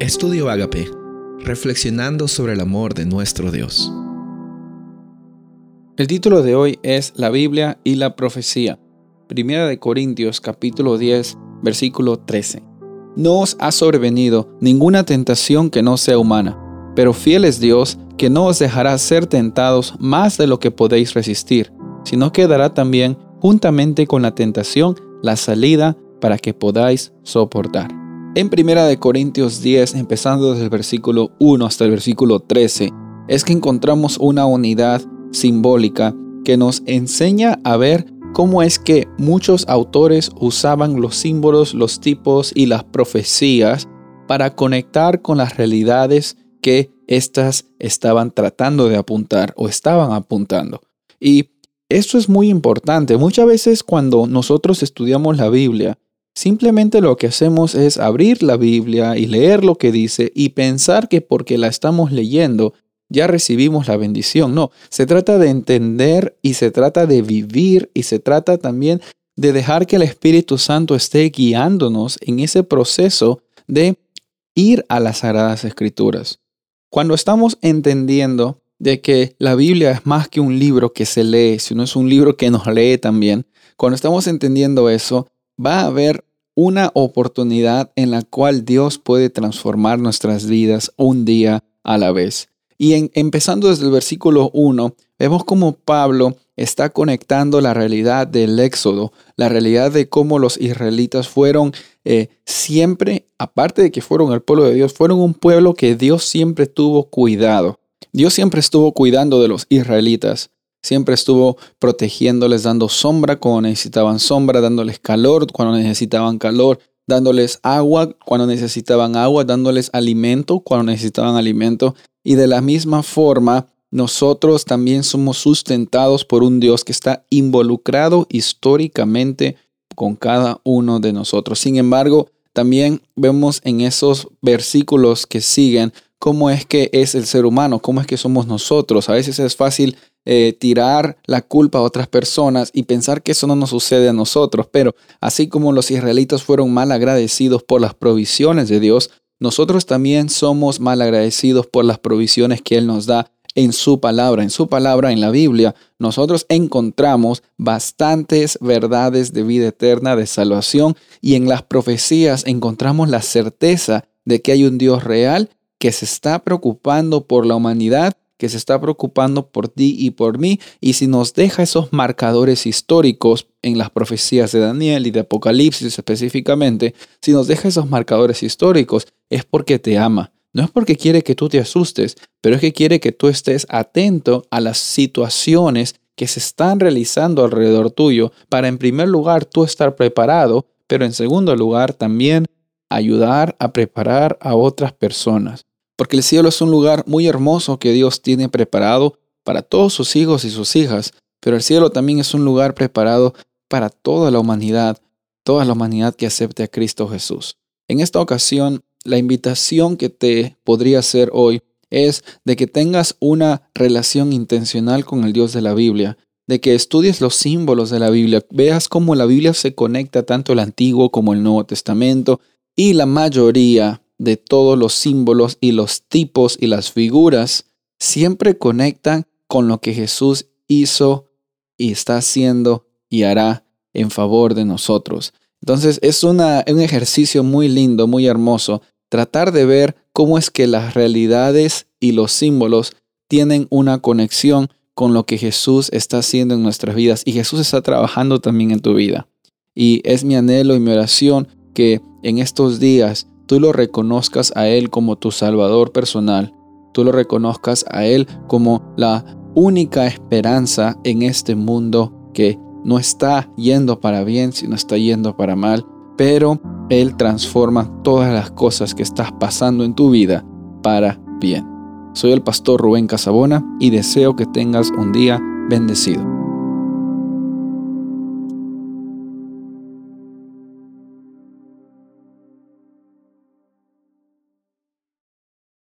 Estudio Agape, reflexionando sobre el amor de nuestro Dios. El título de hoy es La Biblia y la profecía. Primera de Corintios capítulo 10, versículo 13. No os ha sobrevenido ninguna tentación que no sea humana, pero fiel es Dios que no os dejará ser tentados más de lo que podéis resistir, sino que dará también, juntamente con la tentación, la salida para que podáis soportar. En Primera de Corintios 10, empezando desde el versículo 1 hasta el versículo 13, es que encontramos una unidad simbólica que nos enseña a ver cómo es que muchos autores usaban los símbolos, los tipos y las profecías para conectar con las realidades que éstas estaban tratando de apuntar o estaban apuntando. Y esto es muy importante. Muchas veces cuando nosotros estudiamos la Biblia, Simplemente lo que hacemos es abrir la Biblia y leer lo que dice y pensar que porque la estamos leyendo ya recibimos la bendición. No, se trata de entender y se trata de vivir y se trata también de dejar que el Espíritu Santo esté guiándonos en ese proceso de ir a las Sagradas Escrituras. Cuando estamos entendiendo de que la Biblia es más que un libro que se lee, sino es un libro que nos lee también, cuando estamos entendiendo eso, va a haber una oportunidad en la cual Dios puede transformar nuestras vidas un día a la vez. Y en, empezando desde el versículo 1, vemos cómo Pablo está conectando la realidad del éxodo, la realidad de cómo los israelitas fueron eh, siempre, aparte de que fueron el pueblo de Dios, fueron un pueblo que Dios siempre tuvo cuidado. Dios siempre estuvo cuidando de los israelitas. Siempre estuvo protegiéndoles, dando sombra cuando necesitaban sombra, dándoles calor cuando necesitaban calor, dándoles agua cuando necesitaban agua, dándoles alimento cuando necesitaban alimento. Y de la misma forma, nosotros también somos sustentados por un Dios que está involucrado históricamente con cada uno de nosotros. Sin embargo, también vemos en esos versículos que siguen cómo es que es el ser humano, cómo es que somos nosotros. A veces es fácil eh, tirar la culpa a otras personas y pensar que eso no nos sucede a nosotros, pero así como los israelitas fueron mal agradecidos por las provisiones de Dios, nosotros también somos mal agradecidos por las provisiones que Él nos da en su palabra. En su palabra, en la Biblia, nosotros encontramos bastantes verdades de vida eterna, de salvación, y en las profecías encontramos la certeza de que hay un Dios real que se está preocupando por la humanidad, que se está preocupando por ti y por mí, y si nos deja esos marcadores históricos en las profecías de Daniel y de Apocalipsis específicamente, si nos deja esos marcadores históricos, es porque te ama. No es porque quiere que tú te asustes, pero es que quiere que tú estés atento a las situaciones que se están realizando alrededor tuyo para en primer lugar tú estar preparado, pero en segundo lugar también ayudar a preparar a otras personas porque el cielo es un lugar muy hermoso que Dios tiene preparado para todos sus hijos y sus hijas, pero el cielo también es un lugar preparado para toda la humanidad, toda la humanidad que acepte a Cristo Jesús. En esta ocasión, la invitación que te podría hacer hoy es de que tengas una relación intencional con el Dios de la Biblia, de que estudies los símbolos de la Biblia, veas cómo la Biblia se conecta tanto el Antiguo como el Nuevo Testamento y la mayoría de todos los símbolos y los tipos y las figuras siempre conectan con lo que Jesús hizo y está haciendo y hará en favor de nosotros. Entonces es una, un ejercicio muy lindo, muy hermoso, tratar de ver cómo es que las realidades y los símbolos tienen una conexión con lo que Jesús está haciendo en nuestras vidas y Jesús está trabajando también en tu vida. Y es mi anhelo y mi oración que en estos días tú lo reconozcas a Él como tu Salvador personal, tú lo reconozcas a Él como la única esperanza en este mundo que no está yendo para bien, sino está yendo para mal, pero Él transforma todas las cosas que estás pasando en tu vida para bien. Soy el pastor Rubén Casabona y deseo que tengas un día bendecido.